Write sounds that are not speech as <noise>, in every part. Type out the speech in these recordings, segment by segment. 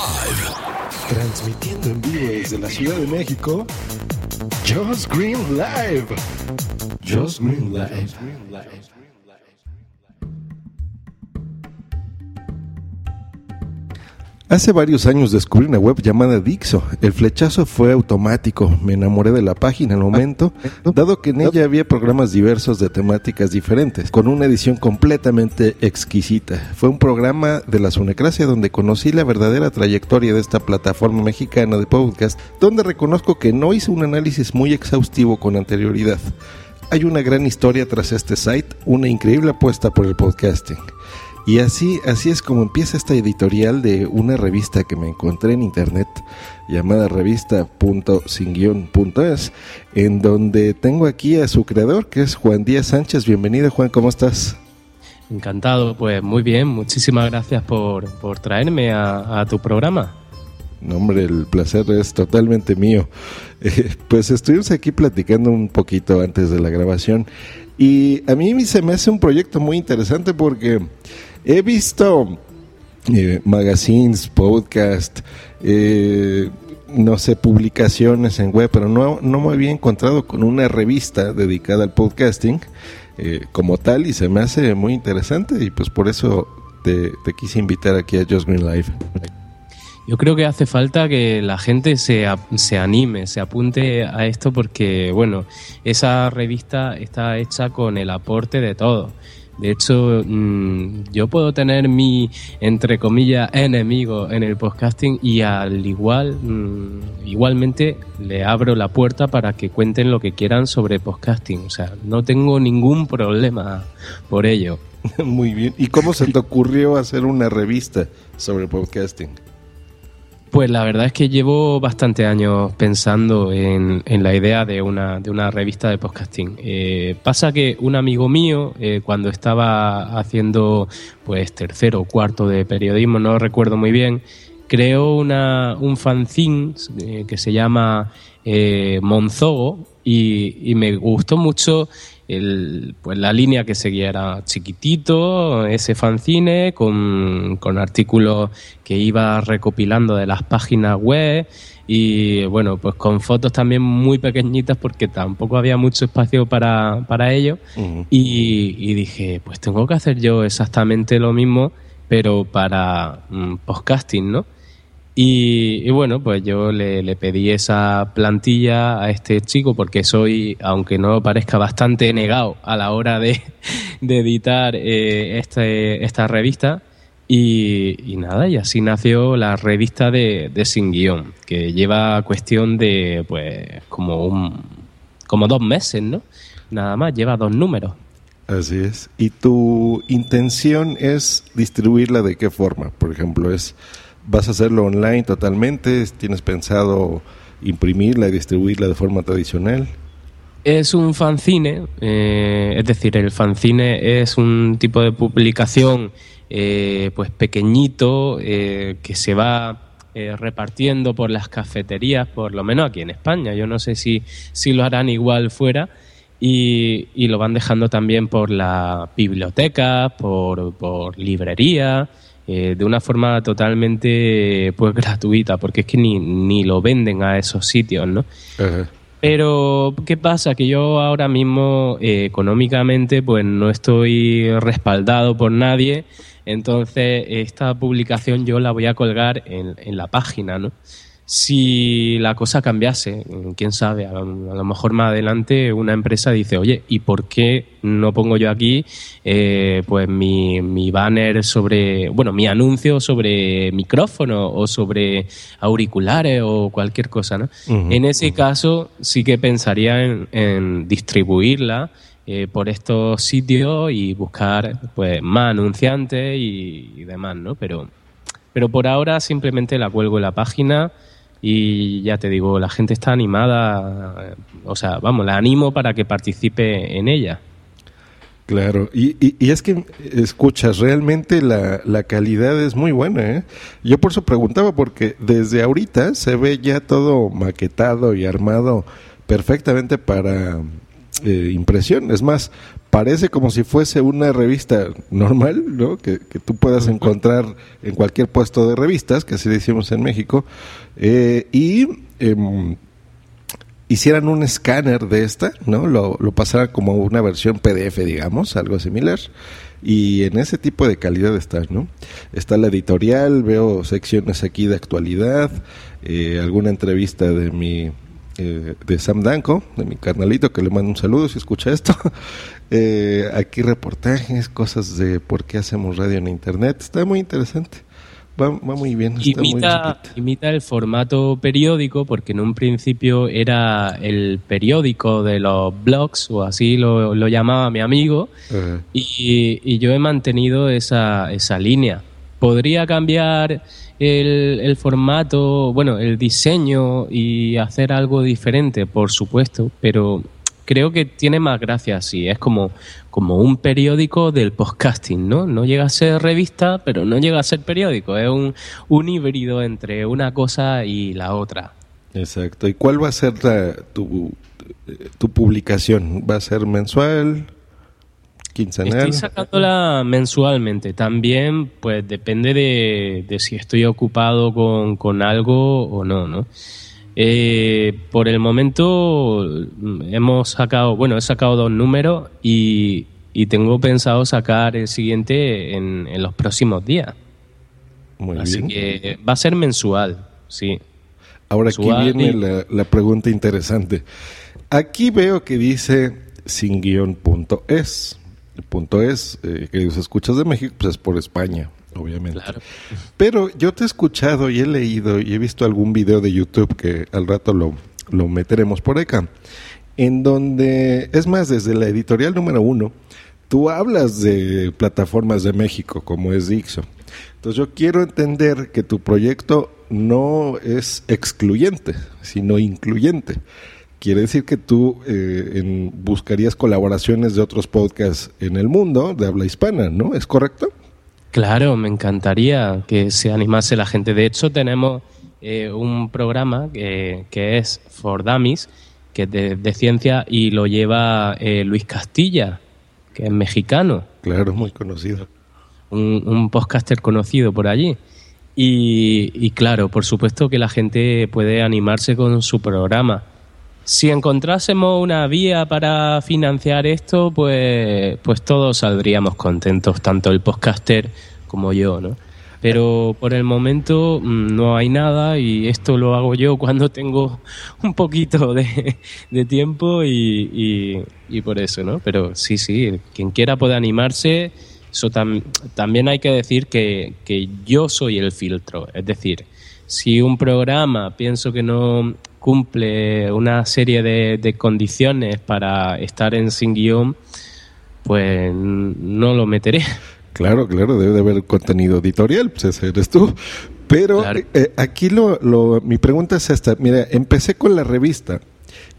Live. Transmitiendo en vivo desde la Ciudad de México, Just Green Live. Just Green Live. Hace varios años descubrí una web llamada Dixo. El flechazo fue automático. Me enamoré de la página al momento, dado que en ella había programas diversos de temáticas diferentes, con una edición completamente exquisita. Fue un programa de la Sunecracia donde conocí la verdadera trayectoria de esta plataforma mexicana de podcast, donde reconozco que no hice un análisis muy exhaustivo con anterioridad. Hay una gran historia tras este site, una increíble apuesta por el podcasting. Y así, así es como empieza esta editorial de una revista que me encontré en internet llamada revista.singuion.es, en donde tengo aquí a su creador, que es Juan Díaz Sánchez. Bienvenido, Juan, ¿cómo estás? Encantado, pues muy bien, muchísimas gracias por, por traerme a, a, tu programa. No, hombre, el placer es totalmente mío. <laughs> Eh, pues estuvimos aquí platicando un poquito antes de la grabación y a mí se me hace un proyecto muy interesante porque He visto eh, magazines, podcast, eh, no sé, publicaciones en web, pero no, no me había encontrado con una revista dedicada al podcasting eh, como tal y se me hace muy interesante y pues por eso te, te quise invitar aquí a Just Green Live. Yo creo que hace falta que la gente se, se, anime, se apunte a esto porque, bueno, esa revista está hecha con el aporte de todos. De hecho, mmm, yo puedo tener mi, entre comillas, enemigo en el podcasting y al igual, mmm, igualmente le abro la puerta para que cuenten lo que quieran sobre podcasting. O sea, no tengo ningún problema por ello. <laughs> Muy bien. ¿Y cómo se te ocurrió hacer una revista sobre podcasting? Pues la verdad es que llevo bastante años pensando en, la idea de una, de una revista de podcasting. Eh, pasa que un amigo mío, eh, cuando estaba haciendo pues tercero o cuarto de periodismo, no recuerdo muy bien, creó una, un fanzine eh, que se llama Monzogo y me gustó mucho el, pues la línea que seguía era chiquitito, ese fanzine, con, con artículos que iba recopilando de las páginas web y bueno, pues con fotos también muy pequeñitas porque tampoco había mucho espacio para, para ello. Uh -huh. y, y, dije, pues tengo que hacer yo exactamente lo mismo, pero para um, podcasting, ¿no? Y, bueno, pues yo le, pedí esa plantilla a este chico porque soy, aunque no parezca, bastante negado a la hora de, de editar eh, este, esta revista. Y, nada, y así nació la revista de, de Sin Guión, que lleva cuestión de, pues, como, un, como dos meses, ¿no? Nada más, lleva dos números. Así es. ¿Y tu intención es distribuirla de qué forma? Por ejemplo, es ¿Vas a hacerlo online totalmente? ¿Tienes pensado imprimirla y distribuirla de forma tradicional? Es un fanzine, eh, es decir, el fanzine es un tipo de publicación eh, pues pequeñito eh, que se va repartiendo por las cafeterías, por lo menos aquí en España. Yo no sé si, si lo harán igual fuera. Y, y lo van dejando también por la biblioteca, por, por librería, eh, de una forma totalmente pues <laughs> gratuita, porque es que ni, ni lo venden a esos sitios, ¿no? Pero, ¿qué pasa? Que yo ahora mismo eh, económicamente pues no estoy respaldado por nadie, entonces esta publicación yo la voy a colgar en, en la página, ¿no? Si la cosa cambiase, quién sabe, a lo, a lo, mejor más adelante una empresa dice, oye, ¿y por qué no pongo yo aquí eh, pues mi, mi, banner sobre, bueno, mi anuncio sobre micrófono o sobre auriculares o cualquier cosa, ¿no? Uh -huh, en ese uh -huh. caso sí que pensaría en, en distribuirla eh, por estos sitios y buscar pues más anunciantes y, y demás, ¿no? Pero, pero por ahora simplemente la cuelgo en la página y ya te digo, la gente está animada, o sea, vamos, la animo para que participe en ella. Claro, y, y, es que escuchas, realmente la, la, calidad es muy buena. ¿eh? Yo por eso preguntaba, porque desde ahorita se ve ya todo maquetado y armado perfectamente para eh, impresión. Es más, parece como si fuese una revista normal, ¿no? Que, tú puedas encontrar en cualquier puesto de revistas, que así decimos en México, eh, y em, hicieran un escáner de esta, ¿no? Lo, lo pasaran como una versión PDF, digamos, algo similar. Y en ese tipo de calidad está, ¿no? Está la editorial, veo secciones aquí de actualidad, eh, alguna entrevista de mi eh, de Sam Danko, de mi carnalito, que le mando un saludo si escucha esto. <laughs> Eh, aquí reportajes, cosas de por qué hacemos radio en Internet. Está muy interesante. Va, muy bien. imita, imita el formato periódico porque en un principio era el periódico de los blogs o así lo, llamaba mi amigo y, yo he mantenido esa, esa línea. Podría cambiar el, formato, bueno, el diseño y hacer algo diferente, por supuesto, pero creo que tiene más gracia así. Es como, como un periódico del podcasting, ¿no? No llega a ser revista, pero no llega a ser periódico. Es un, un híbrido entre una cosa y la otra. Exacto. ¿Y cuál va a ser tu, tu publicación? ¿Va a ser mensual? ¿Quincenal? Estoy sacándola mensualmente. También, pues depende de, de si estoy ocupado con, con algo o no, ¿no? Eh, por el momento hemos sacado, bueno, he sacado dos números y, tengo pensado sacar el siguiente en, los próximos días. Muy Así que va a ser mensual, sí. Ahora aquí viene la, pregunta interesante. Aquí veo que dice sin guion punto es. Punto es, eh, queridos escuchas de México, pues es por España obviamente. Pero yo te he escuchado y he leído y he visto algún video de YouTube que al rato lo, lo meteremos por acá, en donde, es más, desde la editorial número uno, tú hablas de plataformas de México como es Dixo. Entonces yo quiero entender que tu proyecto no es excluyente, sino incluyente. Quiere decir que tú eh, buscarías colaboraciones de otros podcasts en el mundo de habla hispana, ¿no? ¿Es correcto? Claro, me encantaría que se animase la gente. De hecho, tenemos eh, un programa que, es For Dummies, que es de, ciencia y lo lleva eh, Luis Castilla, que es mexicano. Claro, muy conocido. Un, un podcaster conocido por allí. Y, y, claro, por supuesto que la gente puede animarse con su programa si encontrásemos una vía para financiar esto, pues, pues todos saldríamos contentos, tanto el podcaster como yo, ¿no? Pero por el momento mm, no hay nada y esto lo hago yo cuando tengo <laughs> un poquito de, tiempo y, por eso, ¿no? Pero sí, sí, quien quiera puede animarse. Eso también hay que decir que, que yo soy el filtro. Es decir, si un programa pienso que no cumple una serie de, condiciones para estar en sin guion, pues no lo meteré. Claro, claro, debe de haber contenido editorial, pues ese eres tú. Pero eh, aquí lo, lo, mi pregunta es esta. Mira, empecé con la revista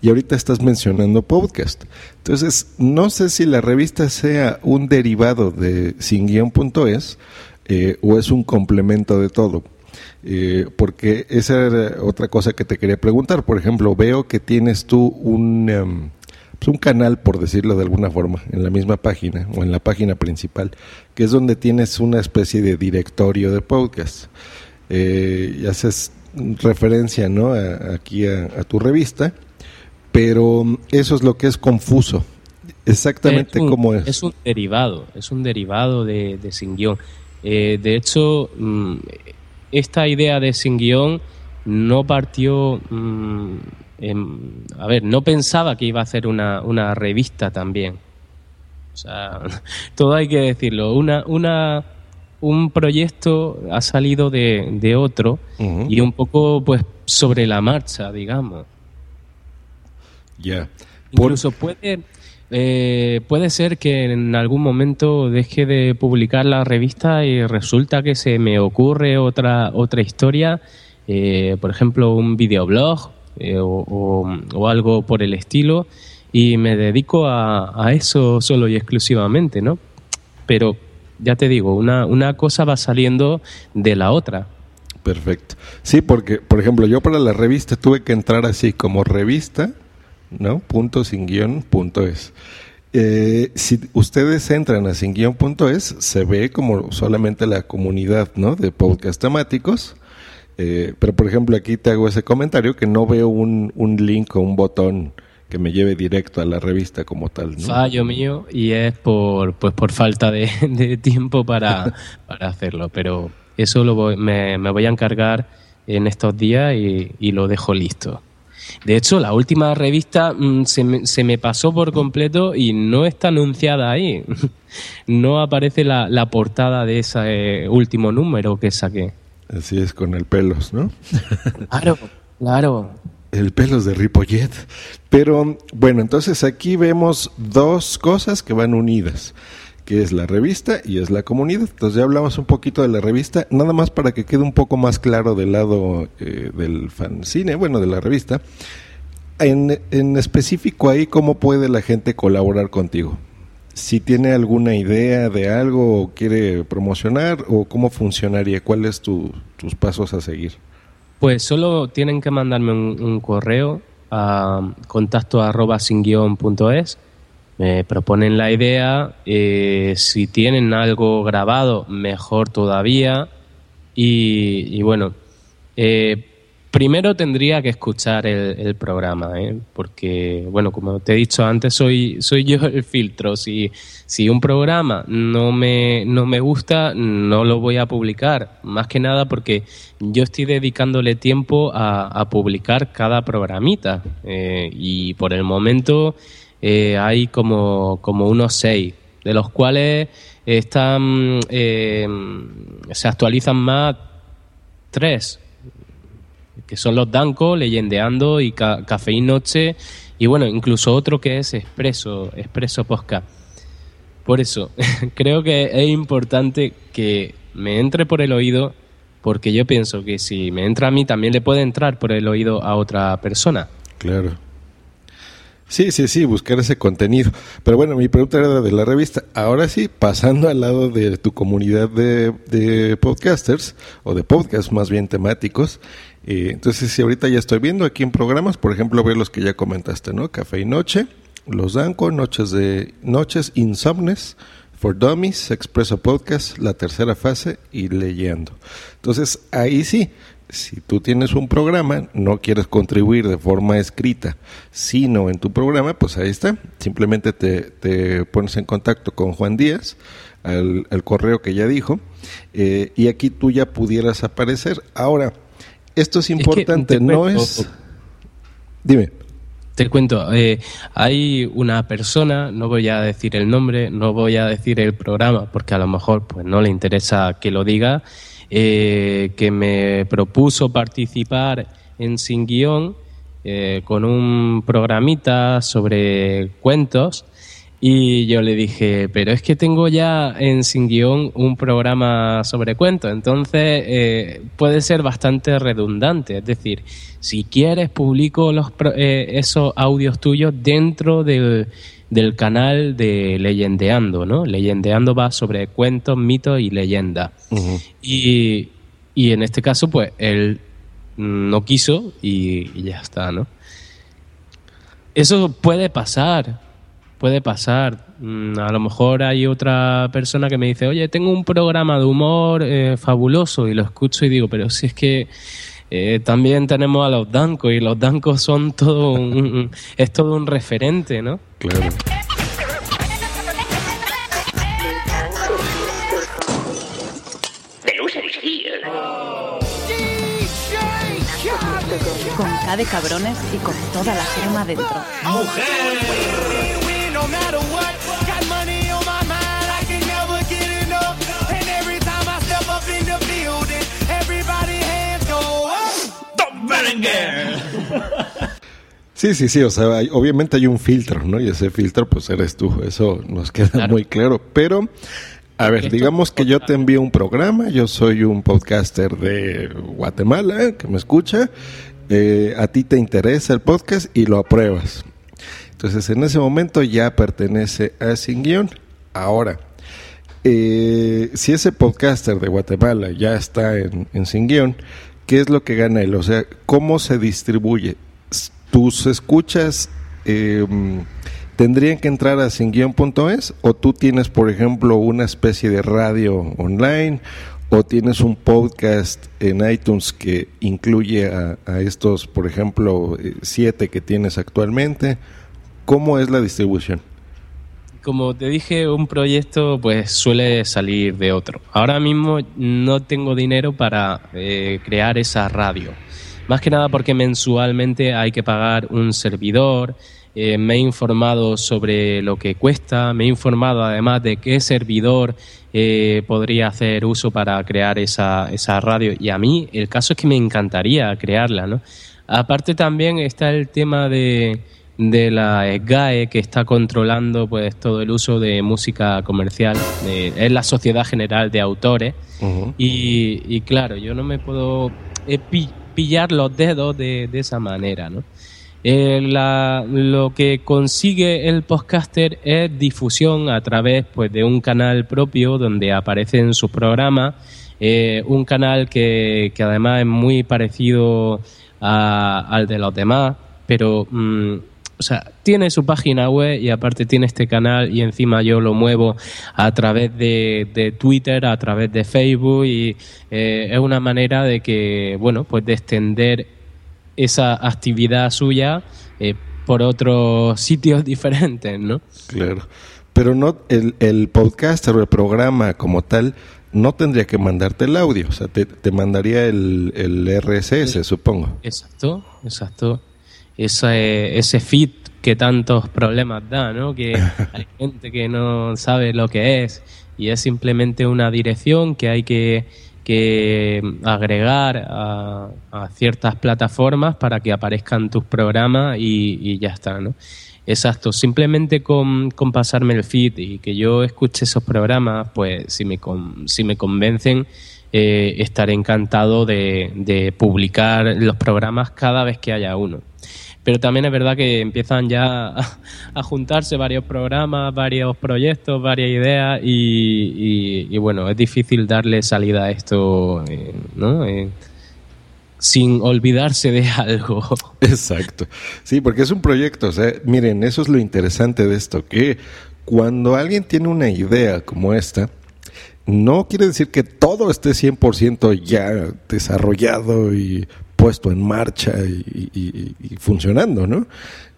y ahorita estás mencionando podcast. Entonces, no sé si la revista sea un derivado de singuión.es eh, o es un complemento de todo. Eh, porque esa era otra cosa que te quería preguntar. Por ejemplo, veo que tienes tú un, em, pues un canal, por decirlo de alguna forma, en la misma página o en la página principal, que es donde tienes una especie de directorio de podcast. Eh, y haces referencia ¿no? aquí a, tu revista, pero eso es lo que es confuso. Exactamente cómo es. Es un derivado, es un derivado de, de Sin Guión. Eh, de hecho, mm, esta idea de sin guion no partió... Mm, a ver, no pensaba que iba a hacer una, una revista también. O sea, <laughs> todo hay que decirlo. Una, una, un proyecto ha salido de, de otro y un poco pues sobre la marcha, digamos. Ya. Incluso puede, eh, puede ser que en algún momento deje de publicar la revista y resulta que se me ocurre otra, otra historia, eh, por ejemplo, un videoblog eh, o, algo por el estilo, y me dedico a, a, eso solo y exclusivamente, ¿no? Pero ya te digo, una, una cosa va saliendo de la otra. Perfecto. Sí, porque, por ejemplo, yo para la revista tuve que entrar así como revista, ¿no? Punto sin guion, punto es. Eh, si ustedes entran a singuion.es, se ve como solamente la comunidad ¿no? de podcast temáticos. Eh, pero, por ejemplo, aquí te hago ese comentario que no veo un, un link o un botón que me lleve directo a la revista como tal. ¿no? Fallo mío y es por, pues por falta de, <laughs> de tiempo para, <laughs> para, hacerlo. Pero eso lo voy, me, me, voy a encargar en estos días y, y lo dejo listo. De hecho, la última revista mmm, se, me, se, me, pasó por completo y no está anunciada ahí. <laughs> no aparece la, la portada de ese eh, último número que saqué. Así es, con el pelos, ¿no? <laughs> claro, claro. El pelos de Ripollet. Pero bueno, entonces aquí vemos dos cosas que van unidas que es la revista y es la comunidad. Entonces ya hablamos un poquito de la revista, nada más para que quede un poco más claro del lado eh, del fanzine, bueno, de la revista. En, en, específico ahí, ¿cómo puede la gente colaborar contigo? Si tiene alguna idea de algo o quiere promocionar o cómo funcionaría, cuáles tu, tus pasos a seguir. Pues solo tienen que mandarme un, un correo a contacto arroba sin guion punto es me proponen la idea, eh, si tienen algo grabado, mejor todavía. Y, bueno, eh, primero tendría que escuchar el, programa, ¿eh? porque, bueno, como te he dicho antes, soy, soy yo el filtro. Si, si un programa no me, no me gusta, no lo voy a publicar. Más que nada porque yo estoy dedicándole tiempo a, a publicar cada programita. y por el momento eh, hay como, como unos seis, de los cuales están eh, se actualizan más tres, que son los Danco, Leyendeando y Ca Café y Noche, y bueno, incluso otro que es Expreso, Expreso Posca. Por eso, <laughs> creo que es importante que me entre por el oído, porque yo pienso que si me entra a mí, también le puede entrar por el oído a otra persona. Claro. Sí, sí, sí, buscar ese contenido. Pero bueno, mi pregunta era de la revista. Ahora sí, pasando al lado de tu comunidad de, podcasters, o de podcasts más bien temáticos. Eh, entonces, si ahorita ya estoy viendo aquí en programas, por ejemplo, veo los que ya comentaste, ¿no? Café y Noche, Los Danco, Noches de Noches Insomnes, For Dummies, Expreso Podcast, La Tercera Fase y Leyendo. Entonces, ahí sí, si tú tienes un programa, no quieres contribuir de forma escrita, sino en tu programa, pues ahí está. Simplemente te, te pones en contacto con Juan Díaz, al, al correo que ya dijo, eh, y aquí tú ya pudieras aparecer. Ahora, esto es importante, es que no es... Dime. Te cuento, eh, hay una persona, no voy a decir el nombre, no voy a decir el programa, porque a lo mejor pues no le interesa que lo diga, eh, que me propuso participar en Sin Guión eh, con un programita sobre cuentos y yo le dije, pero es que tengo ya en Sin Guión un programa sobre cuentos, entonces eh, puede ser bastante redundante. Es decir, si quieres, publico los, eh, esos audios tuyos dentro del, del canal de Leyendeando, ¿no? Leyendeando va sobre cuentos, mitos y leyendas. Uh -huh. y, y, en este caso, pues, él no quiso y, y, ya está, ¿no? Eso puede pasar, puede pasar. A lo mejor hay otra persona que me dice, oye, tengo un programa de humor eh, fabuloso y lo escucho y digo, pero si es que eh, también tenemos a los dancos y los dancos son todo un, es todo un referente, ¿no? Claro. Con K de cabrones y con toda la crema dentro. ¡Mujer! Sí, sí, sí, o sea, hay, obviamente hay un filtro, ¿no? Y ese filtro, pues eres tú, eso nos queda claro. muy claro. Pero, a ver, digamos que yo te envío un programa, yo soy un podcaster de Guatemala que me escucha, eh, a ti te interesa el podcast y lo apruebas. Entonces, en ese momento ya pertenece a Sin Guión. Ahora, eh, si ese podcaster de Guatemala ya está en, Sin Guión, ¿qué es lo que gana él? O sea, ¿cómo se distribuye? tus escuchas eh, ¿tendrían que entrar a singuión.es o tú tienes, por ejemplo, una especie de radio online o tienes un podcast en iTunes que incluye a, a estos, por ejemplo, eh, siete que tienes actualmente? ¿Cómo es la distribución? Como te dije, un proyecto pues suele salir de otro. Ahora mismo no tengo dinero para eh, crear esa radio. Más que nada porque mensualmente hay que pagar un servidor. eh, me he informado sobre lo que cuesta, me he informado además de qué servidor eh, podría hacer uso para crear esa, esa radio. Y a mí el caso es que me encantaría crearla, ¿no? Aparte también está el tema de, de la SGAE que está controlando pues todo el uso de música comercial. Eh, es la Sociedad General de Autores. y, y claro, yo no me puedo eh, pi- pillar los dedos de, de esa manera, ¿no? Eh, la- lo que consigue el podcaster es difusión a través pues, de un canal propio donde aparecen sus programas, eh, un canal que, que además es muy parecido a- al de los demás, pero mm, o sea, tiene su página web y aparte tiene este canal y encima yo lo muevo a través de, de Twitter, a través de Facebook y eh, es una manera de que, bueno, pues de extender esa actividad suya eh, por otros <laughs> sitios diferentes, ¿no? Claro. Pero no, el, el podcaster o el programa como tal no tendría que mandarte el audio, o sea, te, te mandaría el, el RSS, supongo. Exacto, exacto. Ese, ese feed que tantos problemas da, ¿no? Que <laughs> hay gente que no sabe lo que es y es simplemente una dirección que hay que, que agregar a, a ciertas plataformas para que aparezcan tus programas y, y ya está, ¿no? Exacto, simplemente con, con pasarme el feed y que yo escuche esos programas, pues si me, con- si me convencen, eh, estaré encantado de, de publicar los programas cada vez que haya uno. Pero también es verdad que empiezan ya a, juntarse varios programas, varios proyectos, varias ideas y, y- bueno, es difícil darle salida a esto, eh, ¿no? Eh, sin olvidarse de <laughs> algo. Exacto. Sí, porque es un proyecto. O miren, eso es lo interesante de esto, que cuando alguien tiene una idea como esta, no quiere decir que todo esté 100% ya desarrollado y puesto en marcha y, funcionando, ¿no?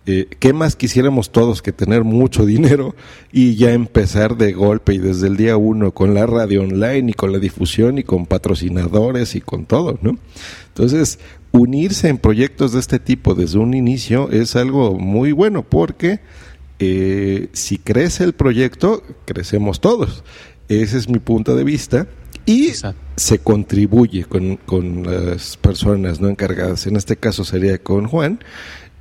Eh, ¿Qué más quisiéramos todos que tener mucho dinero y ya empezar de golpe y desde el día uno con la radio online y con la difusión y con patrocinadores y con todo, ¿no? Entonces, unirse en proyectos de este tipo desde un inicio es algo muy bueno porque eh, si crece el proyecto, crecemos todos. Ese es mi punto de vista. Y Exacto. se contribuye con, con las personas no encargadas. En este caso sería con Juan.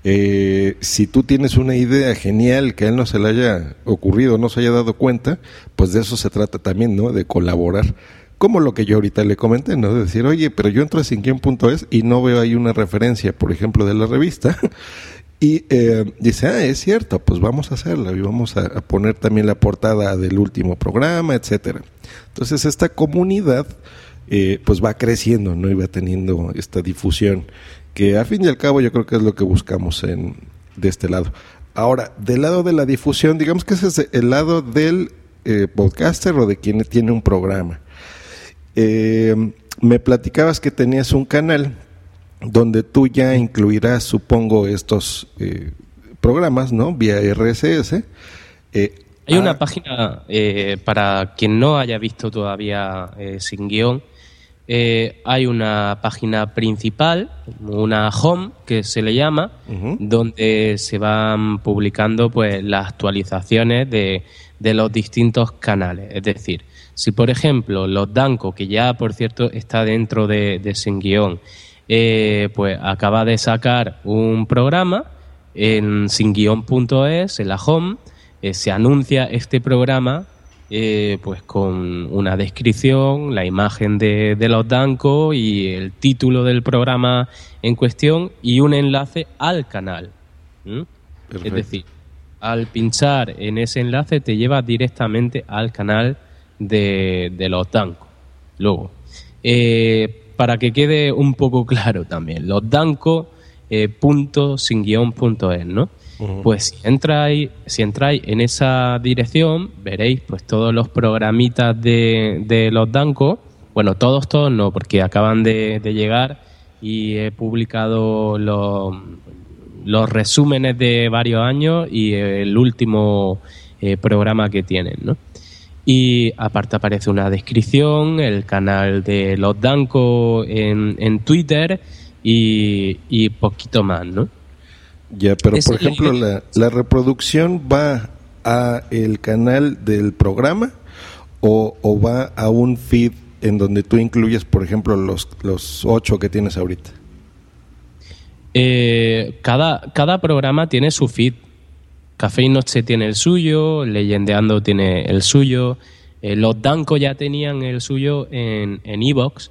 Eh, si tú tienes una idea genial que a él no se le haya ocurrido, no se haya dado cuenta, pues de eso se trata también, ¿no? De colaborar. Como lo que yo ahorita le comenté, ¿no? De decir, oye, pero yo entro a sinquién.es y no veo ahí una referencia, por ejemplo, de la revista. <laughs> Y eh, dice, ah, es cierto, pues vamos a hacerla y vamos a, a poner también la portada del último programa, etcétera. Entonces esta comunidad eh, pues va creciendo, ¿no? Y va teniendo esta difusión que a fin y al cabo yo creo que es lo que buscamos en, de este lado. Ahora, del lado de la difusión, digamos que ese es el lado del eh, podcaster o de quien tiene un programa. Eh, me platicabas que tenías un canal donde tú ya incluirás, supongo, estos eh, programas, ¿no? Vía RSS. Eh, Hay una ah, página, eh, para quien no haya visto todavía eh, sin guion, eh, hay una página principal, una home que se le llama, donde se van publicando pues las actualizaciones de, de los distintos canales. Es decir, si por ejemplo los Danco, que ya por cierto está dentro de, de Sin Guión, eh, pues acaba de sacar un programa en singuión.es, en la home, eh, se anuncia este programa eh, pues con una descripción, la imagen de, de los Danco y el título del programa en cuestión y un enlace al canal. Es decir, al pinchar en ese enlace te lleva directamente al canal de, de los Danco. Luego, eh, para que quede un poco claro también, los Danco eh, punto sin guion punto es, ¿no? Pues si entráis, si entráis en esa dirección, veréis pues todos los programitas de, de los Danco. Bueno, todos, todos no, porque acaban de, de llegar y he publicado los, los resúmenes de varios años y el último eh, programa que tienen, ¿no? Y aparte aparece una descripción, el canal de los Danco en, en Twitter y, y poquito más, ¿no? Ya, pero por ejemplo, la reproducción va a el canal del programa o, o va a un feed en donde tú incluyes, por ejemplo, los, los ocho que tienes ahorita. Eh, cada, cada programa tiene su feed. Café y Noche tiene el suyo, Leyendeando tiene el suyo, eh, los Danco ya tenían el suyo en en Evox,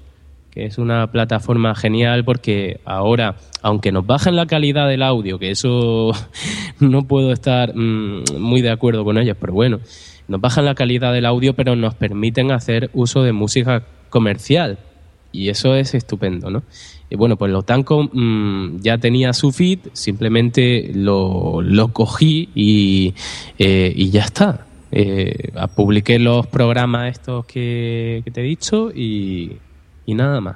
que es una plataforma genial porque ahora, aunque nos bajen la calidad del audio, que eso <laughs> no puedo estar mm, muy de acuerdo con ellos, pero bueno, nos bajan la calidad del audio, pero nos permiten hacer uso de música comercial. Y eso es estupendo, ¿no? Y bueno, pues los Tanco mm, ya tenía su feed, simplemente lo, lo cogí y, eh, y ya está. Eh, publiqué los programas estos que, te he dicho y, y nada más.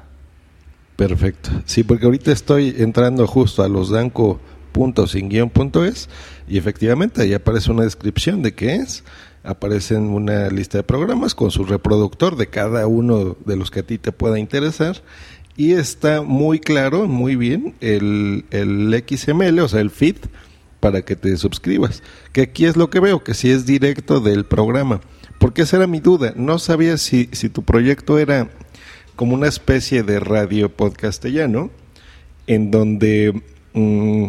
Perfecto. Sí, porque ahorita estoy entrando justo a losdanco.sin-es y efectivamente ahí aparece una descripción de qué es. Aparece una lista de programas con su reproductor de cada uno de los que a ti te pueda interesar. Y está muy claro, muy bien, el, el XML, o sea, el feed, para que te suscribas. Que aquí es lo que veo, que si es directo del programa. Porque esa era mi duda. No sabía si, si tu proyecto era como una especie de radio podcastellano, en donde mm,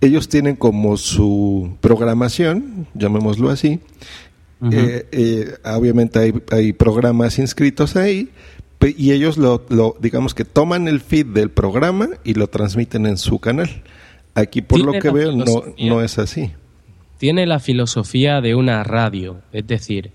ellos tienen como su programación, llamémoslo así. Eh, eh, obviamente hay, hay programas inscritos ahí y ellos lo, lo, digamos que toman el feed del programa y lo transmiten en su canal. Aquí por lo que veo no, no es así. tiene la filosofía de una radio, es decir,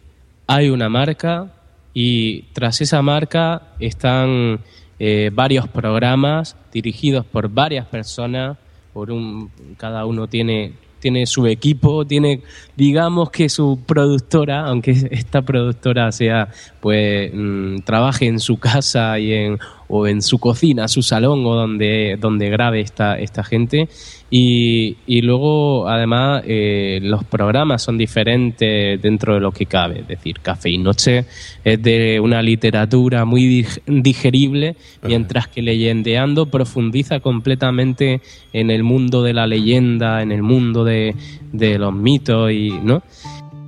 hay una marca y tras esa marca están eh, varios programas dirigidos por varias personas, por un cada uno tiene tiene su equipo, tiene digamos que su productora, aunque <laughs> esta productora sea pues mm, trabaje en su casa y en o en su cocina, su salón o donde donde grabe esta esta gente y, y luego, además, eh, los programas son diferentes dentro de lo que cabe. Es decir, Café y Noche es de una literatura muy dig- digerible, mientras que Leyendeando profundiza completamente en el mundo de la leyenda, en el mundo de, de los mitos y, ¿no?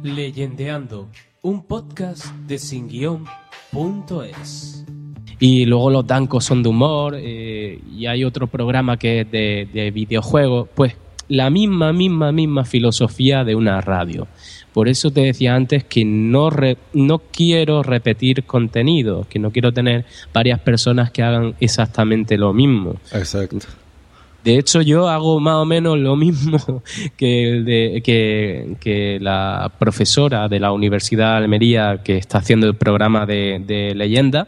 Leyendeando, un podcast de sin guion punto es. Y luego los dancos son de humor eh, y hay otro programa que es de, de videojuegos. Pues la misma, misma, misma filosofía de una radio. Por eso te decía antes que no, no quiero repetir contenido, que no quiero tener varias personas que hagan exactamente lo mismo. Exacto. De hecho, yo hago más o menos lo mismo <laughs> que, el de, que, que la profesora de la Universidad de Almería que está haciendo el programa de, de leyenda.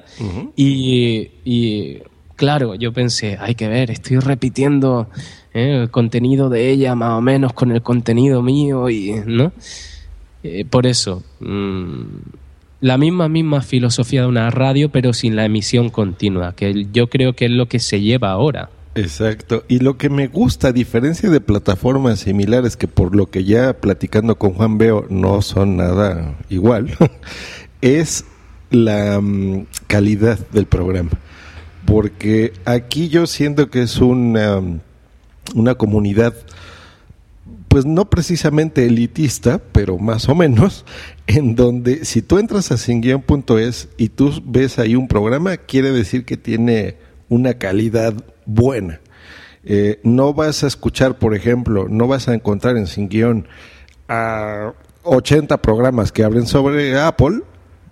y, y, claro, yo pensé, hay que ver, estoy repitiendo ¿eh? el contenido de ella más o menos con el contenido mío y no. Eh, por eso, mm, la misma misma filosofía de una radio, pero sin la emisión continua, que yo creo que es lo que se lleva ahora. Exacto. Y lo que me gusta, a diferencia de plataformas similares que por lo que ya platicando con Juan veo no son nada igual, <laughs> es la mm, calidad del programa. Porque aquí yo siento que es una, una comunidad pues no precisamente elitista, pero más o menos, <laughs> en donde si tú entras a singuion.es y tú ves ahí un programa, quiere decir que tiene una calidad buena. Eh, no vas a escuchar, por ejemplo, no vas a encontrar en Sin Guión a 80 programas que hablen sobre Apple,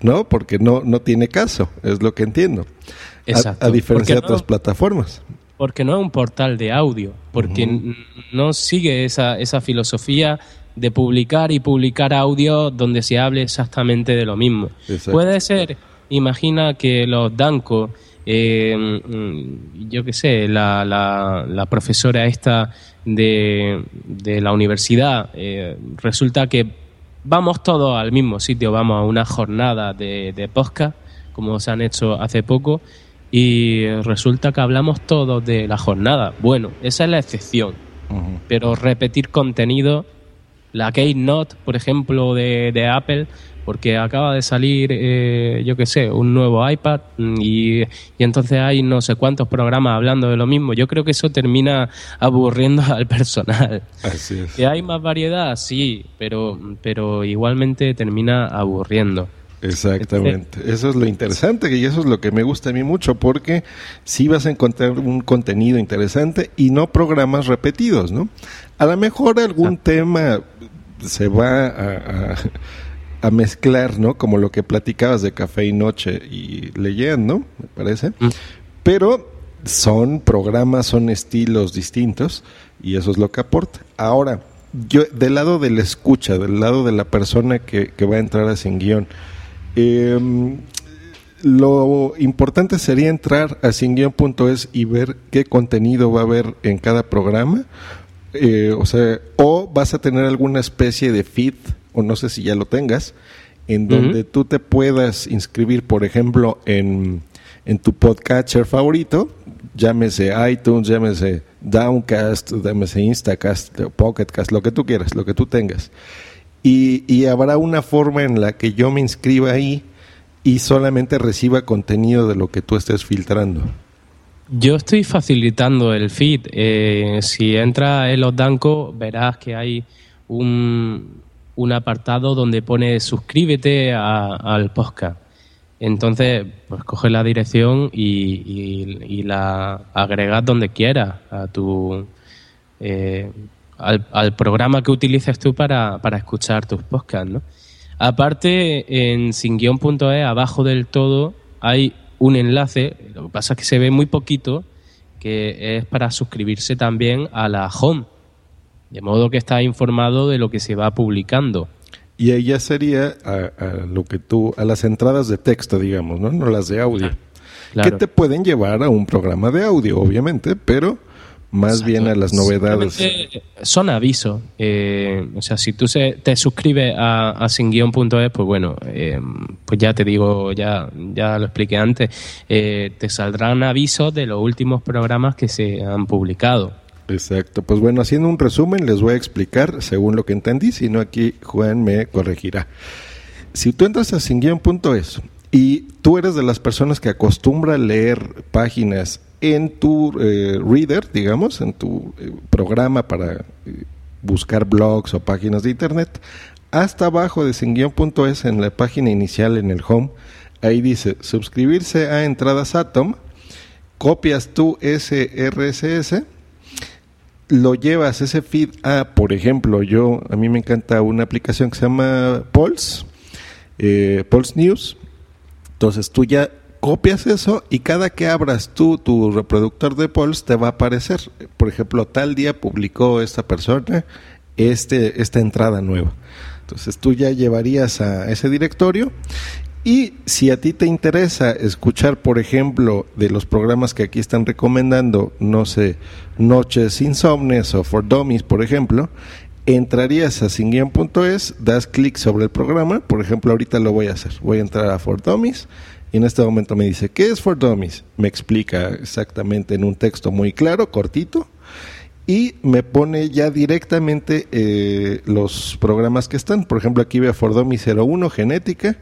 ¿no? Porque no, no tiene caso, es lo que entiendo. A- Exacto. A, diferencia de otras plataformas. Porque no es un portal de audio, porque no sigue esa, esa filosofía de publicar y publicar audio donde se hable exactamente de lo mismo. Exacto. Puede ser, imagina que los Danco eh, mm, yo qué sé, la, la, profesora esta de, de la universidad, eh, resulta que vamos todos al mismo sitio, vamos a una jornada de, de podcast, como se han hecho hace poco, y resulta que hablamos todos de la jornada. Bueno, esa es la excepción, pero repetir contenido, la Keynote, por ejemplo, de, de Apple, porque acaba de salir, eh, yo qué sé, un nuevo iPad y, entonces hay no sé cuántos programas hablando de lo mismo. Yo creo que eso termina aburriendo <laughs> al personal. Así es. ¿Que hay más variedad? Sí, pero, pero igualmente termina aburriendo. Exactamente, eso es lo interesante y eso es lo que me gusta a mí mucho porque sí vas a encontrar un contenido interesante y no programas repetidos, ¿no? A lo mejor algún tema se va a, a mezclar, ¿no? Como lo que platicabas de café y noche y leyendo, me parece. Mm. Pero son programas, son estilos distintos y eso es lo que aporta. Ahora, yo del lado de la escucha, del lado de la persona que, va a entrar a Sin Guión, em, lo importante sería entrar a singuión.es y ver qué contenido va a haber en cada programa. Eh, o sea, o vas a tener alguna especie de feed o no sé si ya lo tengas, en donde tú te puedas inscribir, por ejemplo, en, en tu podcatcher favorito, llámese iTunes, llámese Downcast, llámese Instacast, Pocketcast, lo que tú quieras, lo que tú tengas. Y, y, habrá una forma en la que yo me inscriba ahí y solamente reciba contenido de lo que tú estés filtrando. Yo estoy facilitando el feed. Eh, si entra en los Danco, verás que hay un, un apartado donde pone suscríbete al podcast. Entonces, pues coge la dirección y, la agregas donde quieras a tu eh, al, programa que utilices tú para, escuchar tus podcasts, ¿no? Aparte, en singuión.es, abajo del todo, hay un enlace, lo que pasa es que se ve muy poquito, que es para suscribirse también a la home de modo que está informado de lo que se va publicando. Y ella sería a, lo que tú, a las entradas de texto, digamos, ¿no? No las de audio. Que te pueden llevar a un programa de audio, obviamente, pero más bien a las novedades. Son avisos. Eh, o sea, si tú se, te suscribes a, a pues bueno, eh, pues ya te digo, ya, ya lo expliqué antes, eh, te saldrán avisos de los últimos programas que se han publicado. Exacto. Pues bueno, haciendo un resumen, les voy a explicar según lo que entendí, si no aquí Juan me corregirá. Si tú entras a singuion.es y tú eres de las personas que acostumbra leer páginas en tu eh, reader, digamos, en tu eh, programa para eh, buscar blogs o páginas de internet, hasta abajo de singuion.es en la página inicial en el home, ahí dice suscribirse a entradas Atom, copias tu SRSS lo llevas ese feed a, por ejemplo, yo, a mí me encanta una aplicación que se llama Pulse, eh, Pulse News. Entonces tú ya copias eso y cada que abras tú tu reproductor de Pulse te va a aparecer. Por ejemplo, tal día publicó esta persona este, esta entrada nueva. Entonces tú ya llevarías a ese directorio y si a ti te interesa escuchar, por ejemplo, de los programas que aquí están recomendando, no sé, Noches Insomnes o For Dummies, por ejemplo, entrarías a singuian.es, das clic sobre el programa, por ejemplo, ahorita lo voy a hacer. Voy a entrar a For Dummies y en este momento me dice, ¿qué es For Dummies? Me explica exactamente en un texto muy claro, cortito, y me pone ya directamente eh, los programas que están. Por ejemplo, aquí veo For Dummies 01, Genética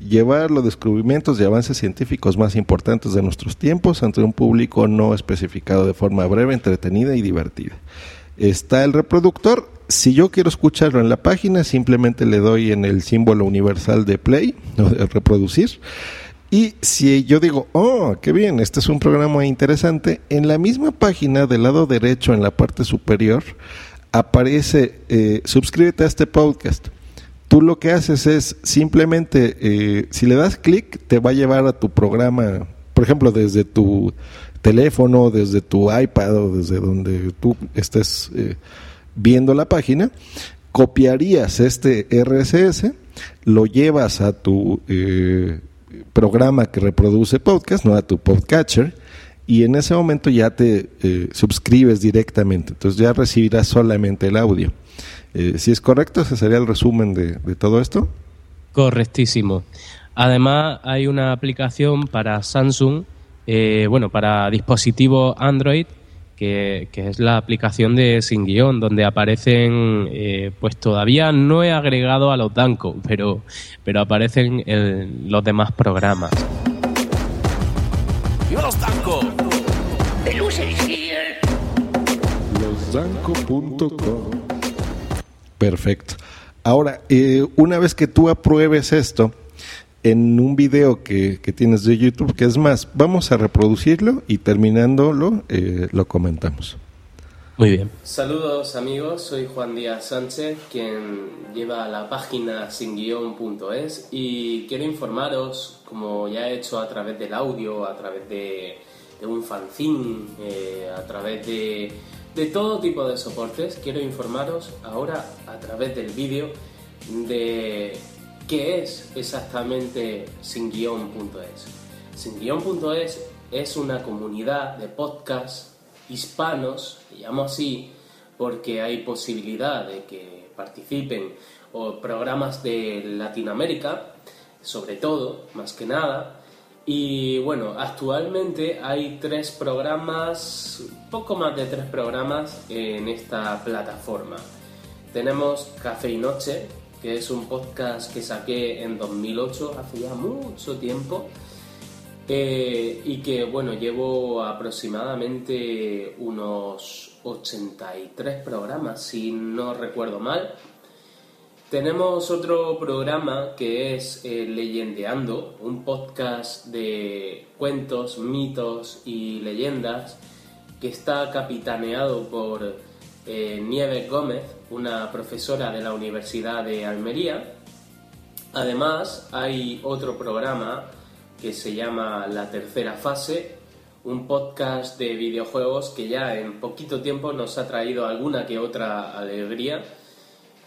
llevar los descubrimientos y avances científicos más importantes de nuestros tiempos ante un público no especificado de forma breve, entretenida y divertida. Está el reproductor. Si yo quiero escucharlo en la página, simplemente le doy en el símbolo universal de play o de reproducir. Y si yo digo, oh, qué bien, este es un programa interesante, en la misma página del lado derecho, en la parte superior, aparece, eh, suscríbete a este podcast tú lo que haces es simplemente, eh, si le das clic, te va a llevar a tu programa, por ejemplo, desde tu teléfono, desde tu iPad o desde donde tú estés eh, viendo la página, copiarías este RSS, lo llevas a tu, eh, programa que reproduce podcast, no a tu podcatcher, y en ese momento ya te eh, suscribes directamente, entonces ya recibirás solamente el audio. Eh, si es correcto, ese sería el resumen de, de todo esto. Correctísimo. Además, hay una aplicación para Samsung, eh, bueno, para dispositivos Android, que, que, es la aplicación de Sin Guión, donde aparecen, eh, pues todavía no he agregado a los Danco, <laughs> pero, pero aparecen en los demás programas. ¡Viva los Danco! Losdanco.com Perfecto. Ahora, eh, una vez que tú apruebes esto, en un video que, que, tienes de YouTube, que es más, vamos a reproducirlo y terminándolo eh, lo comentamos. Muy bien. Saludos amigos, soy Juan Díaz Sánchez, quien lleva la página singuión.es y quiero informaros, como ya he hecho a través del audio, a través de, de un fanzine, eh, a través de, de todo tipo de soportes, quiero informaros ahora a través del vídeo de ¿Qué es exactamente singuión.es? Singuión.es es una comunidad de podcasts hispanos, llamo así, porque hay posibilidad de que participen o programas de Latinoamérica, sobre todo, más que nada. Y bueno, actualmente hay tres programas, poco más de tres programas en esta plataforma. Tenemos Café y Noche, que es un podcast que saqué en 2008, hace ya mucho tiempo, eh, y que bueno, llevo aproximadamente unos 83 programas, si no recuerdo mal. Tenemos otro programa que es eh, Leyendeando, un podcast de cuentos, mitos y leyendas que está capitaneado por eh, Nieves Gómez, una profesora de la Universidad de Almería. Además, hay otro programa que se llama La Tercera Fase, un podcast de videojuegos que ya en poquito tiempo nos ha traído alguna que otra alegría.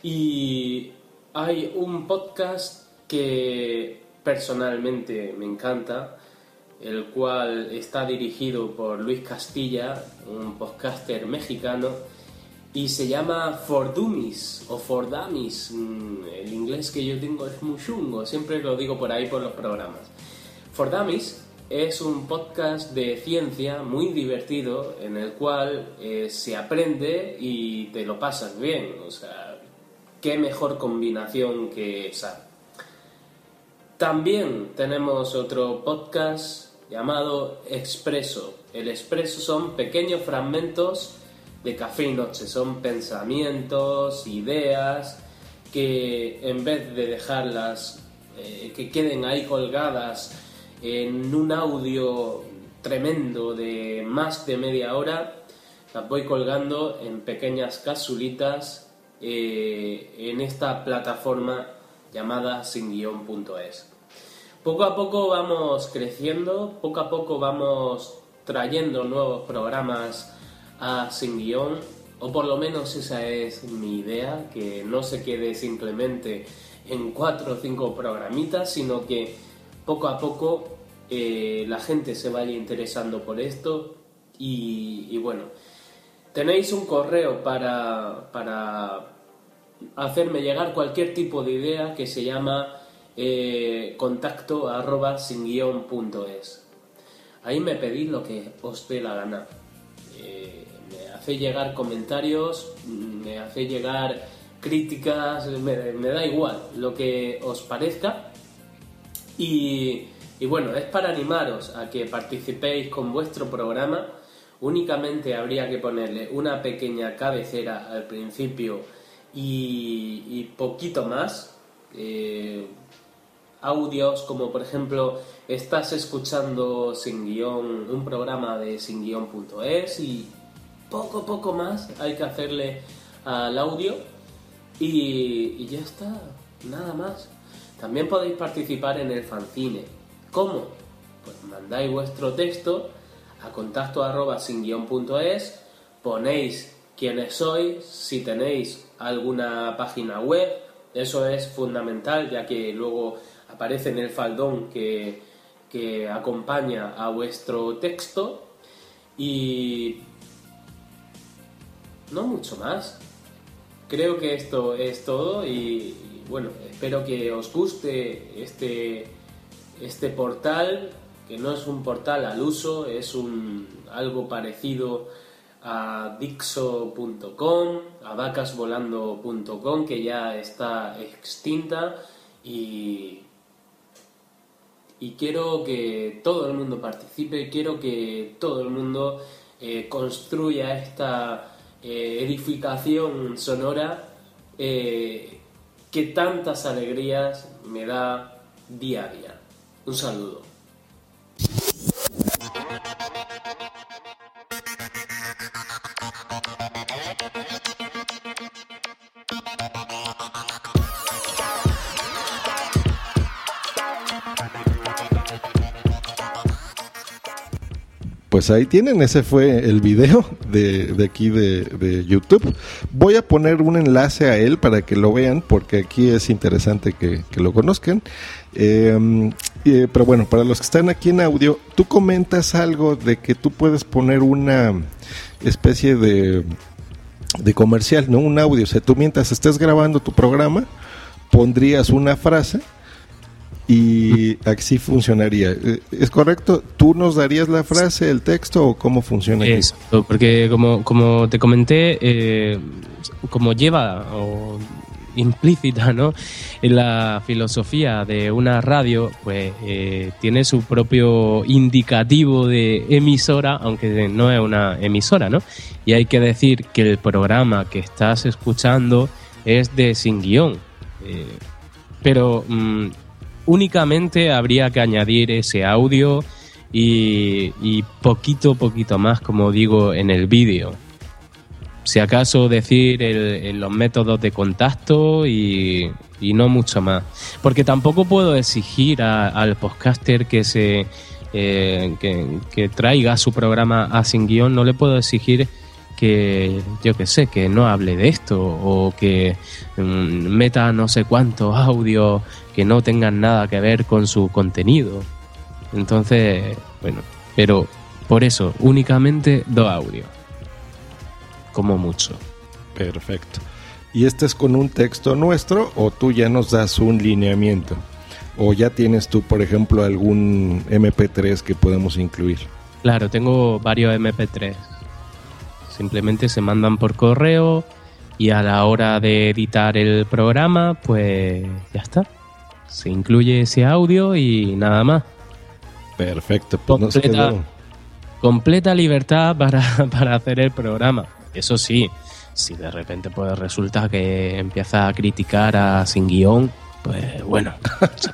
Y hay un podcast que personalmente me encanta, el cual está dirigido por Luis Castilla, un podcaster mexicano y se llama For Dummies o For Dummies. Mm, el inglés que yo tengo es muy chungo, siempre lo digo por ahí por los programas. For Dummies es un podcast de ciencia muy divertido en el cual eh, se aprende y te lo pasas bien. O sea, qué mejor combinación que esa. También tenemos otro podcast llamado Expreso. El Expreso son pequeños fragmentos de café y noche. Son pensamientos, ideas que en vez de dejarlas eh, que queden ahí colgadas en un audio tremendo de más de media hora, las voy colgando en pequeñas casulitas eh, en esta plataforma llamada singuión.es. Poco a poco vamos creciendo, poco a poco vamos trayendo nuevos programas a Sin Guión, o por lo menos esa es mi idea, que no se quede simplemente en cuatro o cinco programitas, sino que poco a poco eh, la gente se vaya interesando por esto y, y bueno, tenéis un correo para, para, hacerme llegar cualquier tipo de idea que se llama eh, contacto arroba sin guion punto es. Ahí me pedís lo que os dé la gana. Eh, hace llegar comentarios, me hace llegar críticas, me, me da igual lo que os parezca. Y, y bueno, es para animaros a que participéis con vuestro programa. Únicamente habría que ponerle una pequeña cabecera al principio y, poquito más. Eh, audios como por ejemplo estás escuchando sin guion un programa de singuión.es y poco, poco más hay que hacerle al audio y, y, ya está, nada más. También podéis participar en el fanzine. ¿Cómo? Pues mandáis vuestro texto a contacto arroba sin es, ponéis quiénes sois, si tenéis alguna página web, eso es fundamental ya que luego aparece en el faldón que, que acompaña a vuestro texto y no mucho más. Creo que esto es todo y, bueno, espero que os guste este, este portal, no es un portal al uso, es un, algo parecido a dixo.com, a vacasvolando.com, que ya está extinta y, y quiero que todo el mundo participe, quiero que todo el mundo eh, construya esta eh, edificación sonora eh, que tantas alegrías me da día a día. Un saludo. Pues ahí tienen, ese fue el video de, aquí de, YouTube. Voy a poner un enlace a él para que lo vean, porque aquí es interesante que, lo conozcan. Em, eh, pero bueno, para los que están aquí en audio, tú comentas algo de que tú puedes poner una especie de, de comercial, ¿no? Un audio. O sea, tú mientras estés grabando tu programa, pondrías una frase y así funcionaría. ¿Es correcto? ¿Tú nos darías la frase, el texto o cómo funciona? Exacto, porque como, como te comenté, eh, como lleva implícita ¿no? en la filosofía de una radio, pues eh, tiene su propio indicativo de emisora, aunque no es una emisora, ¿no? Y hay que decir que el programa que estás escuchando es de sin guion. Eh, pero mm, únicamente habría que añadir ese audio y, poquito, poquito más, como digo en el vídeo. Si acaso decir los métodos de contacto y, no mucho más. Porque tampoco puedo exigir al podcaster que se eh, que, traiga su programa a sin guion, no le puedo exigir que, yo que sé, que no hable de esto o que mm, meta no sé cuántos <laughs> audios que no tengan nada que ver con su contenido. Entonces, bueno, pero por eso, únicamente dos audios. Como mucho. Perfecto. ¿Y este es con un texto nuestro o tú ya nos das un lineamiento? ¿O ya tienes tú, por ejemplo, algún MP3 que podemos incluir? Claro, tengo varios MP3. Simplemente se mandan por correo y a la hora de editar el programa, pues ya está. Se incluye ese audio y nada más. Perfecto, pues completa, completa libertad para, <laughs> para hacer el programa. Eso sí, si de repente pues resulta que empieza a criticar a Sin Guión, pues bueno,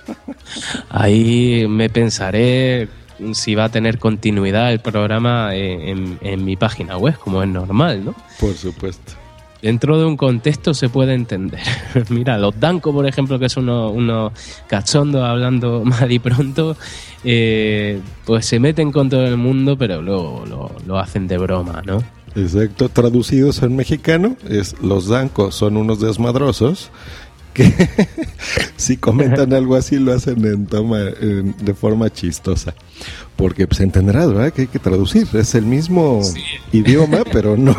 <laughs> ahí me pensaré si va a tener continuidad el programa en, en, mi página web, como es normal, ¿no? Por supuesto dentro de un contexto se puede entender. <laughs> Mira, los Danco, por ejemplo, que son unos, cachondos hablando <laughs> mal y pronto, eh, pues se meten con todo el mundo, pero luego lo, hacen de broma, ¿no? Exacto, traducidos en mexicano, es los Danco son unos desmadrosos que <laughs> si comentan algo así lo hacen en toma de forma chistosa. Porque pues, entenderá, ¿verdad? Que hay que traducir. Es el mismo idioma, <laughs> pero no,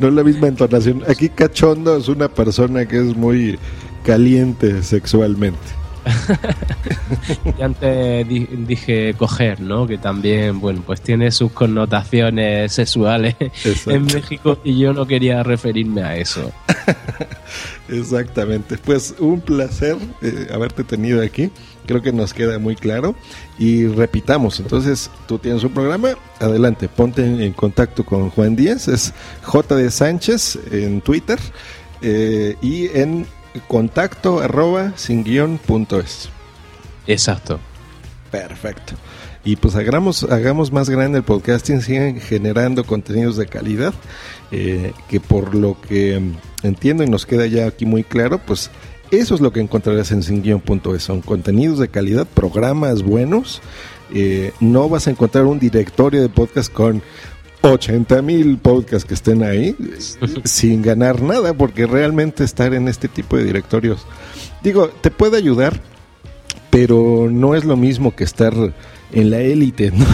no es la misma entonación. Aquí cachondo es una persona que es muy caliente sexualmente. <laughs> y antes dije coger, ¿no? Que también, bueno, pues tiene sus connotaciones sexuales <laughs> en México y yo no quería referirme a eso. <laughs> Exactamente. Pues un placer eh, haberte tenido aquí. Creo que nos queda muy claro. Y repitamos, entonces tú tienes un programa, adelante, ponte en, contacto con Juan Díaz, es JD Sánchez en Twitter eh, y en contacto arroba sin guion punto es. Exacto. Perfecto. Y pues hagamos, hagamos más grande el podcasting, sigan generando contenidos de calidad, eh, que por lo que entiendo y nos queda ya aquí muy claro, pues eso es lo que encontrarás en singuion.es. Son contenidos de calidad, programas buenos. Eh, no vas a encontrar un directorio de podcast con 80 mil podcasts que estén ahí sin ganar nada, porque realmente estar en este tipo de directorios, digo, te puede ayudar pero no es lo mismo que estar en la élite, <laughs> ¿no?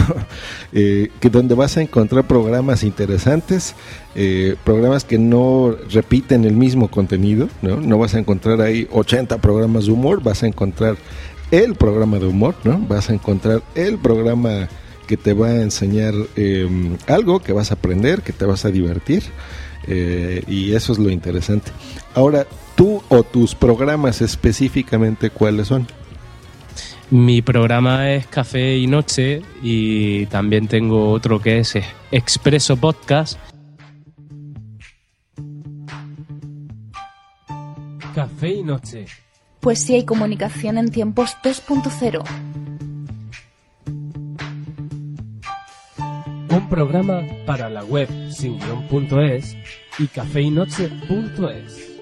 Eh, que donde vas a encontrar programas interesantes, eh, programas que no repiten el mismo contenido, ¿no? No vas a encontrar ahí 80 programas de humor, vas a encontrar el programa de humor, ¿no? Vas a encontrar el programa que te va a enseñar em, algo, que vas a aprender, que te vas a divertir. Eh, y eso es lo interesante. Ahora, tú o tus programas específicamente, ¿cuáles son? Mi programa es Café y Noche y también tengo otro que es Expreso Podcast. Café y Noche. Pues sí hay comunicación en tiempos 2.0. Un programa para la web sin y cafeinoche.es.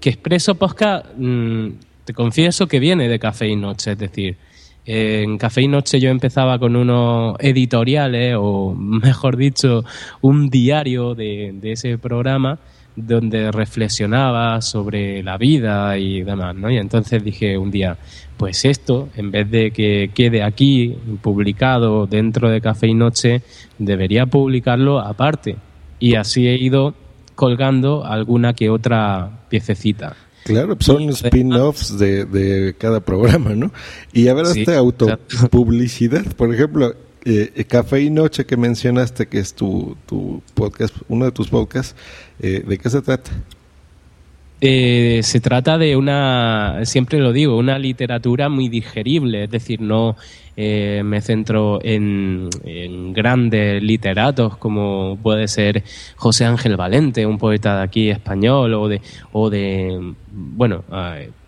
Que Expreso Podcast... Mm, te confieso que viene de Café y Noche, es decir, en Café y Noche yo empezaba con unos editoriales, o mejor dicho, un diario de, ese programa donde reflexionaba sobre la vida y demás, ¿no? Y entonces dije un día, pues esto, en vez de que quede aquí publicado dentro de Café y Noche, debería publicarlo aparte. Y así he ido colgando alguna que otra piececita. Claro, son spin-offs de, de, cada programa, ¿no? Y a ver, esta autopublicidad, por ejemplo, eh, Café y Noche que mencionaste, que es tu, tu podcast, uno de tus podcasts, eh, ¿de qué se trata? Eh, se trata de una, siempre lo digo, una literatura muy digerible, es decir, no eh, me centro en, grandes literatos como puede ser José Ángel Valente, un poeta de aquí español, o de, o de bueno,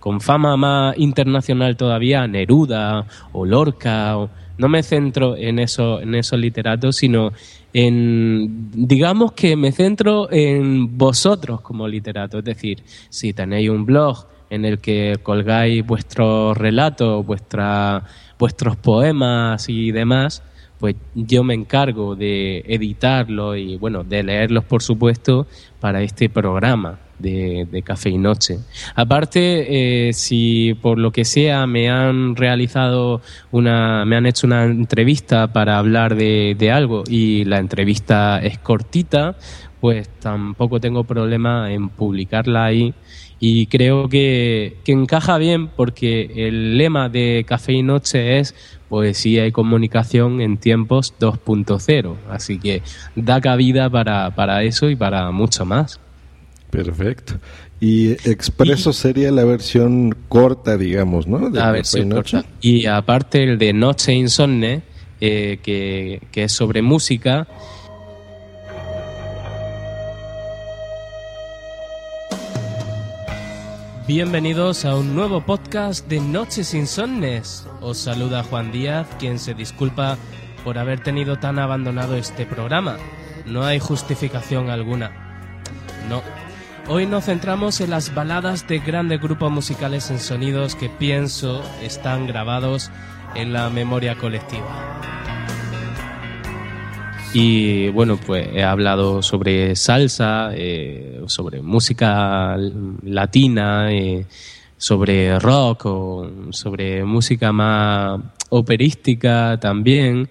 con fama más internacional todavía, Neruda o Lorca. No me centro en, eso, en esos literatos, sino en, digamos que me centro en vosotros como literatos. Es decir, si tenéis un blog en el que colgáis vuestros relatos, vuestra, vuestros poemas y demás, pues yo me encargo de editarlos y bueno, de leerlos por supuesto para este programa de, Café y Noche. Aparte, eh, si por lo que sea me han realizado una, me han hecho una entrevista para hablar de, algo y la entrevista es cortita, pues tampoco tengo problema en publicarla ahí y creo que, que, encaja bien porque el lema de Café y Noche es poesía y comunicación en tiempos 2.0, así que da cabida para, para eso y para mucho más. Perfecto. Y Expreso sería la versión corta, digamos, ¿no? De la versión corta. Y aparte el de Noche Insomne, eh, que, que es sobre música. Bienvenidos a un nuevo podcast de Noches Insomnes. Os saluda Juan Díaz, quien se disculpa por haber tenido tan abandonado este programa. No hay justificación alguna. No, Hoy nos centramos en las baladas de grandes grupos musicales en sonidos que pienso están grabados en la memoria colectiva. Y bueno, pues he hablado sobre salsa, eh, sobre música latina, eh, sobre rock o sobre música más operística también.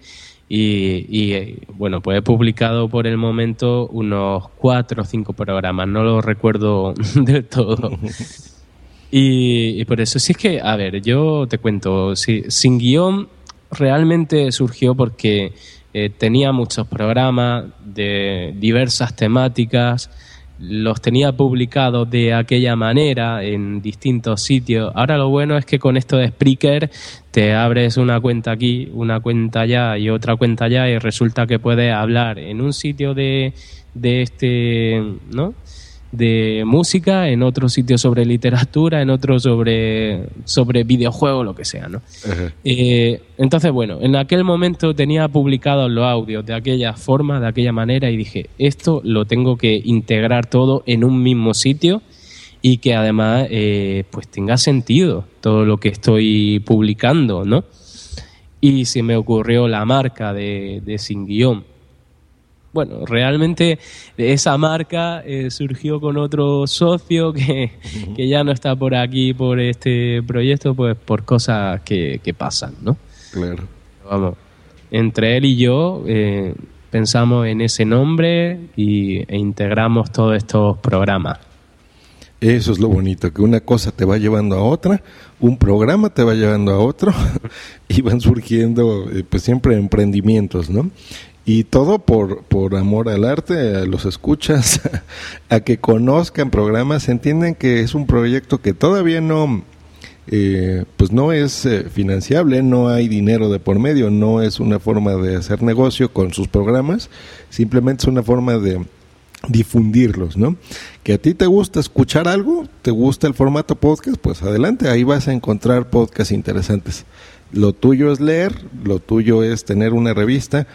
Y, bueno, pues he publicado por el momento unos cuatro o cinco programas, no lo recuerdo <laughs> del todo. <laughs> Y, por eso, sí es que, a ver, yo te cuento, sin guion realmente surgió porque eh, tenía muchos programas de diversas temáticas los tenía publicados de aquella manera en distintos sitios. Ahora lo bueno es que con esto de Spreaker te abres una cuenta aquí, una cuenta allá y otra cuenta allá y resulta que puedes hablar en un sitio de, de este, ¿no? De música, en otro sitio sobre literatura, en otro sobre, sobre videojuegos, lo que sea, ¿no? Eh, entonces, bueno, en aquel momento tenía publicados los audios de aquella forma, de aquella manera, y dije, esto lo tengo que integrar todo en un mismo sitio y que además eh, pues tenga sentido todo lo que estoy publicando, ¿no? Y se me ocurrió la marca de, de Sin Guión bueno, realmente esa marca eh, surgió con otro socio <laughs> que, ya no está por aquí, por este proyecto, pues por cosas que, pasan, ¿no? Claro. Vamos, entre él y yo eh, pensamos en ese nombre y, e integramos todos estos programas. Eso es lo bonito, que una cosa te va llevando a otra, un programa te va llevando a otro <laughs> y van surgiendo eh, pues siempre emprendimientos, ¿no? Y todo por, por amor al arte, a los escuchas, <laughs> a que conozcan programas, entienden que es un proyecto que todavía no, eh, pues no es eh, financiable, no hay dinero de por medio, no es una forma de hacer negocio con sus programas, simplemente es una forma de difundirlos, ¿no? Que a ti te gusta escuchar algo, te gusta el formato podcast, pues adelante, ahí vas a encontrar podcasts interesantes. Lo tuyo es leer, lo tuyo es tener una revista,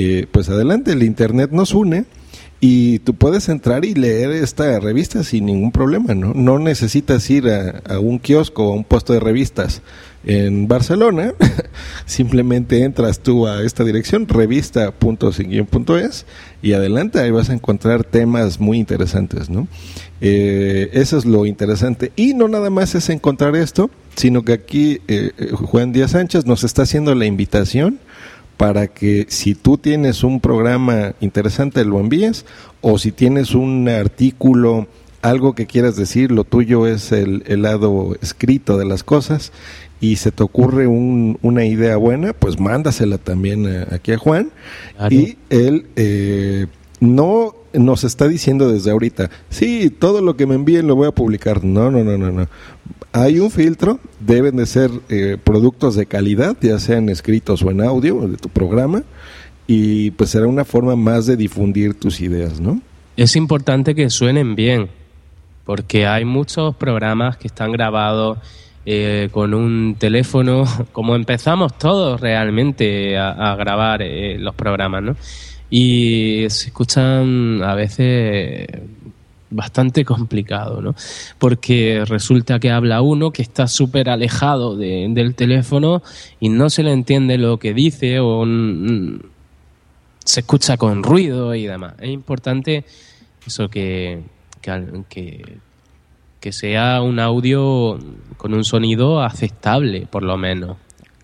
eh, pues adelante, el Internet nos une y tú puedes entrar y leer esta revista sin ningún problema, ¿no? No necesitas ir a, un kiosco o a un puesto de revistas en Barcelona, <laughs> simplemente entras tú a esta dirección, revista.singuion.es y adelante, ahí vas a encontrar temas muy interesantes, ¿no? Eh, eso es lo interesante. Y no nada más es encontrar esto, sino que aquí eh, Juan Díaz Sánchez nos está haciendo la invitación para que si tú tienes un programa interesante lo envíes o si tienes un artículo, algo que quieras decir, lo tuyo es el, lado escrito de las cosas y se te ocurre una idea buena, pues mándasela también aquí a Juan y él eh, no nos está diciendo desde ahorita, sí, todo lo que me envíen lo voy a publicar. No, no, no, no, no hay un filtro, deben de ser eh, productos de calidad, ya sean escritos o en audio de tu programa, y pues será una forma más de difundir tus ideas, ¿no? Es importante que suenen bien, porque hay muchos programas que están grabados eh, con un teléfono, <laughs> como empezamos todos realmente a, grabar eh, los programas, ¿no? Y se escuchan a veces bastante complicado, ¿no? Porque resulta que habla uno que está súper alejado del teléfono y no se le entiende lo que dice o se escucha con ruido y demás. Es importante eso que, que, que sea un audio con un sonido aceptable, por lo menos.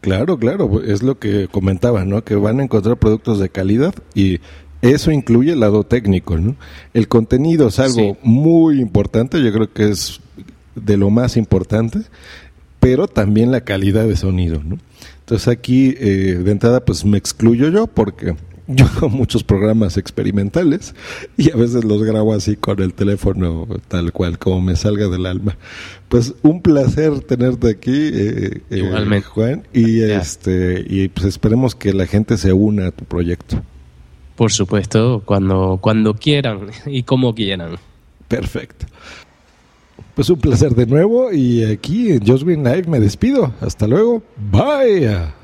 Claro, claro, es lo que comentaba, ¿no? Que van a encontrar productos de calidad y eso incluye el lado técnico, ¿no? El contenido es algo muy importante, yo creo que es de lo más importante, pero también la calidad de sonido, ¿no? Entonces aquí, eh, de entrada, pues me excluyo yo porque <laughs> yo hago muchos programas experimentales y a veces los grabo así con el teléfono tal cual, como me salga del alma. Pues un placer tenerte aquí, eh, eh Juan, y, este, y pues esperemos que la gente se una a tu proyecto. Por supuesto, cuando, cuando quieran y como quieran. Perfecto. Pues un placer de nuevo y aquí en Just Green Live me despido. Hasta luego. Bye.